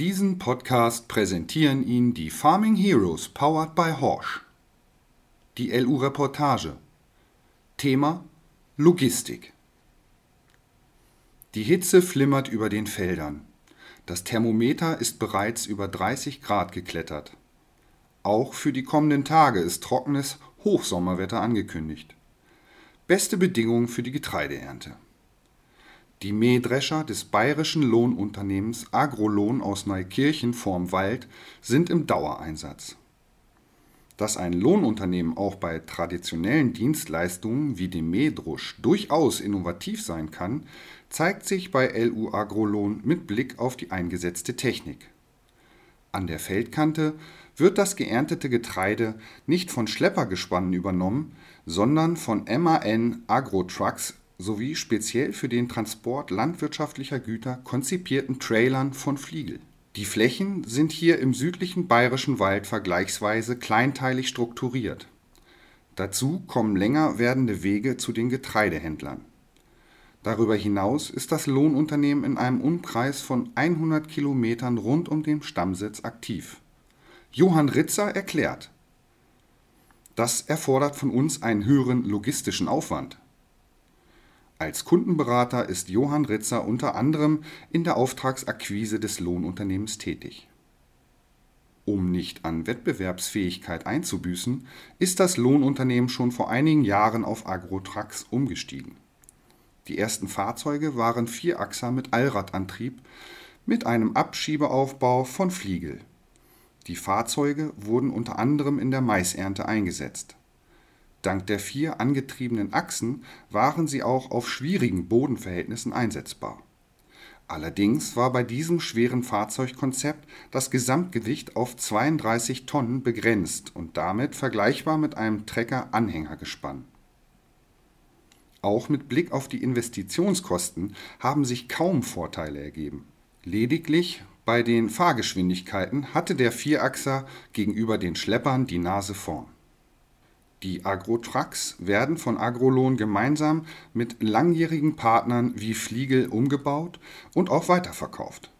Diesen Podcast präsentieren Ihnen die Farming Heroes powered by Horsch. Die LU Reportage. Thema Logistik. Die Hitze flimmert über den Feldern. Das Thermometer ist bereits über 30 Grad geklettert. Auch für die kommenden Tage ist trockenes Hochsommerwetter angekündigt. Beste Bedingungen für die Getreideernte. Die Mähdrescher des bayerischen Lohnunternehmens Agrolohn aus Neukirchen vorm Wald sind im Dauereinsatz. Dass ein Lohnunternehmen auch bei traditionellen Dienstleistungen wie dem Mähdrusch durchaus innovativ sein kann, zeigt sich bei LU Agrolohn mit Blick auf die eingesetzte Technik. An der Feldkante wird das geerntete Getreide nicht von Schleppergespannen übernommen, sondern von MAN Agro-Trucks sowie speziell für den Transport landwirtschaftlicher Güter konzipierten Trailern von Fliegel. Die Flächen sind hier im südlichen bayerischen Wald vergleichsweise kleinteilig strukturiert. Dazu kommen länger werdende Wege zu den Getreidehändlern. Darüber hinaus ist das Lohnunternehmen in einem Umkreis von 100 Kilometern rund um den Stammsitz aktiv. Johann Ritzer erklärt, das erfordert von uns einen höheren logistischen Aufwand. Als Kundenberater ist Johann Ritzer unter anderem in der Auftragsakquise des Lohnunternehmens tätig. Um nicht an Wettbewerbsfähigkeit einzubüßen, ist das Lohnunternehmen schon vor einigen Jahren auf Agrotrucks umgestiegen. Die ersten Fahrzeuge waren Vierachser mit Allradantrieb mit einem Abschiebeaufbau von Fliegel. Die Fahrzeuge wurden unter anderem in der Maisernte eingesetzt Dank der vier angetriebenen Achsen waren sie auch auf schwierigen Bodenverhältnissen einsetzbar. Allerdings war bei diesem schweren Fahrzeugkonzept das Gesamtgewicht auf 32 Tonnen begrenzt und damit vergleichbar mit einem Trecker-Anhängergespann. Auch mit Blick auf die Investitionskosten haben sich kaum Vorteile ergeben. Lediglich bei den Fahrgeschwindigkeiten hatte der Vierachser gegenüber den Schleppern die Nase vorn die Agro-Trucks werden von Agrolon gemeinsam mit langjährigen Partnern wie Fliegel umgebaut und auch weiterverkauft.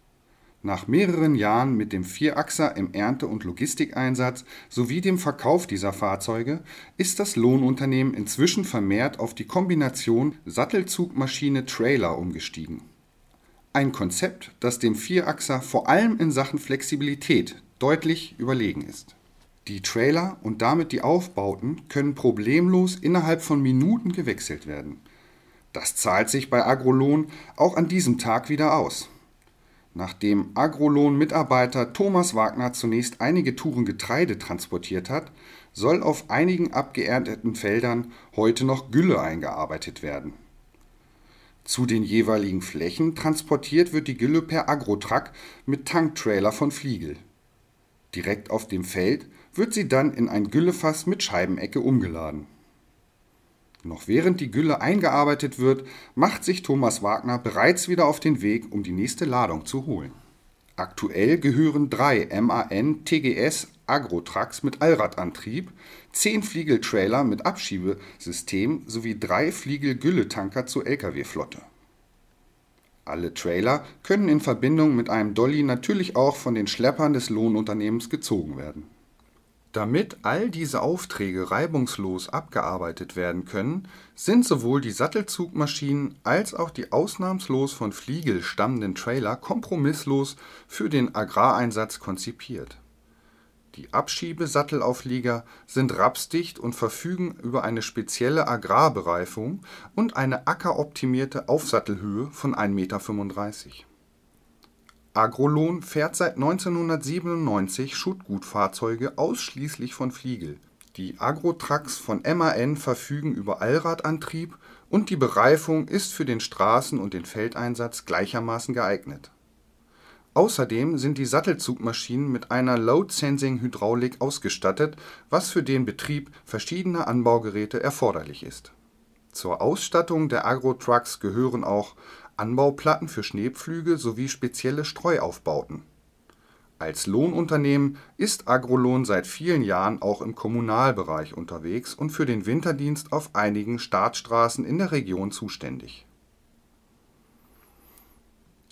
Nach mehreren Jahren mit dem Vierachser im Ernte und Logistikeinsatz sowie dem Verkauf dieser Fahrzeuge ist das Lohnunternehmen inzwischen vermehrt auf die Kombination Sattelzugmaschine-Trailer umgestiegen. Ein Konzept, das dem Vierachser vor allem in Sachen Flexibilität deutlich überlegen ist die Trailer und damit die Aufbauten können problemlos innerhalb von Minuten gewechselt werden. Das zahlt sich bei Agrolon auch an diesem Tag wieder aus. Nachdem Agrolon-Mitarbeiter Thomas Wagner zunächst einige Touren Getreide transportiert hat, soll auf einigen abgeernteten Feldern heute noch Gülle eingearbeitet werden. Zu den jeweiligen Flächen transportiert wird die Gülle per Agrotruck mit Tanktrailer von Fliegel. Direkt auf dem Feld wird sie dann in ein Güllefass mit Scheibenecke umgeladen. Noch während die Gülle eingearbeitet wird, macht sich Thomas Wagner bereits wieder auf den Weg, um die nächste Ladung zu holen. Aktuell gehören drei MAN TGS Agrotrucks mit Allradantrieb, zehn Fliegeltrailer mit Abschiebesystem sowie drei Fliegel-Gülletanker zur Lkw-Flotte. Alle Trailer können in Verbindung mit einem Dolly natürlich auch von den Schleppern des Lohnunternehmens gezogen werden damit all diese Aufträge reibungslos abgearbeitet werden können, sind sowohl die Sattelzugmaschinen als auch die ausnahmslos von Fliegel stammenden Trailer kompromisslos für den Agrareinsatz konzipiert. Die Abschiebesattelauflieger sind rapsdicht und verfügen über eine spezielle Agrarbereifung und eine ackeroptimierte Aufsattelhöhe von 1,35 Meter Agrolon fährt seit 1997 Schuttgutfahrzeuge ausschließlich von Fliegel. Die Agro-Trucks von MAN verfügen über Allradantrieb und die Bereifung ist für den Straßen und den Feldeinsatz gleichermaßen geeignet. Außerdem sind die Sattelzugmaschinen mit einer Load-Sensing-Hydraulik ausgestattet, was für den Betrieb verschiedener Anbaugeräte erforderlich ist. Zur Ausstattung der Agro-Trucks gehören auch Anbauplatten für Schneepflüge sowie spezielle Streuaufbauten. Als Lohnunternehmen ist Agrolon seit vielen Jahren auch im Kommunalbereich unterwegs und für den Winterdienst auf einigen Startstraßen in der Region zuständig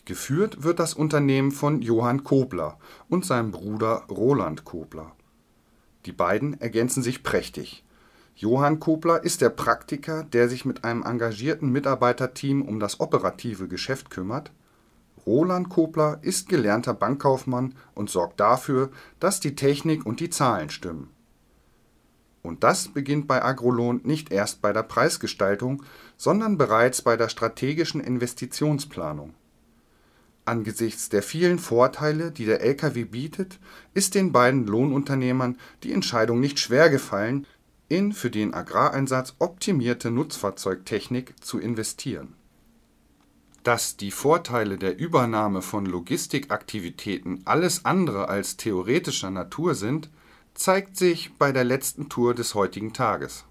Geführt wird das Unternehmen von Johann Kobler und seinem Bruder Roland Kobler. Die beiden ergänzen sich prächtig. Johann Kobler ist der Praktiker, der sich mit einem engagierten Mitarbeiterteam um das operative Geschäft kümmert. Roland Kobler ist gelernter Bankkaufmann und sorgt dafür, dass die Technik und die Zahlen stimmen. Und das beginnt bei Agrolon nicht erst bei der Preisgestaltung, sondern bereits bei der strategischen Investitionsplanung. Angesichts der vielen Vorteile, die der Lkw bietet, ist den beiden Lohnunternehmern die Entscheidung nicht schwer gefallen, in für den Agrareinsatz optimierte Nutzfahrzeugtechnik zu investieren. Dass die Vorteile der Übernahme von Logistikaktivitäten alles andere als theoretischer Natur sind, zeigt sich bei der letzten Tour des heutigen Tages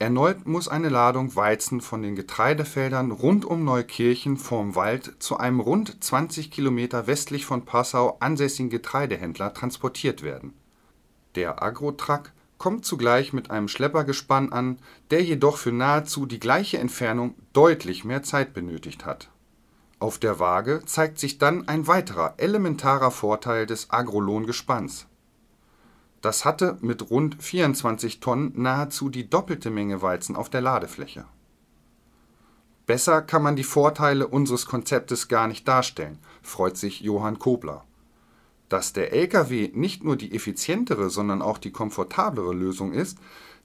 Erneut muss eine Ladung Weizen von den Getreidefeldern rund um Neukirchen vorm Wald zu einem rund 20 Kilometer westlich von Passau ansässigen Getreidehändler transportiert werden. Der Agrotruck kommt zugleich mit einem Schleppergespann an, der jedoch für nahezu die gleiche Entfernung deutlich mehr Zeit benötigt hat. Auf der Waage zeigt sich dann ein weiterer elementarer Vorteil des Agrolon-Gespanns das hatte mit rund 24 Tonnen nahezu die doppelte Menge Weizen auf der Ladefläche. Besser kann man die Vorteile unseres Konzeptes gar nicht darstellen, freut sich Johann Kobler. Dass der Lkw nicht nur die effizientere, sondern auch die komfortablere Lösung ist,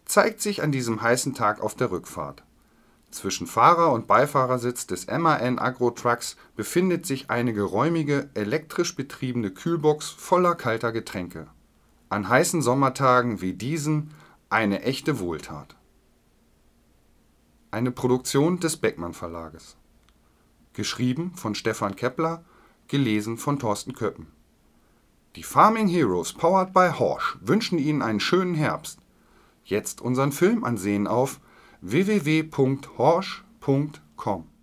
zeigt sich an diesem heißen Tag auf der Rückfahrt. Zwischen Fahrer und Beifahrersitz des MAN Agro Trucks befindet sich eine geräumige, elektrisch betriebene Kühlbox voller kalter Getränke an heißen Sommertagen wie diesen eine echte Wohltat. Eine Produktion des Beckmann Verlages. Geschrieben von Stefan Kepler, gelesen von Thorsten Köppen. Die Farming Heroes powered by Horsch wünschen Ihnen einen schönen Herbst. Jetzt unseren Film ansehen auf www.horsch.com.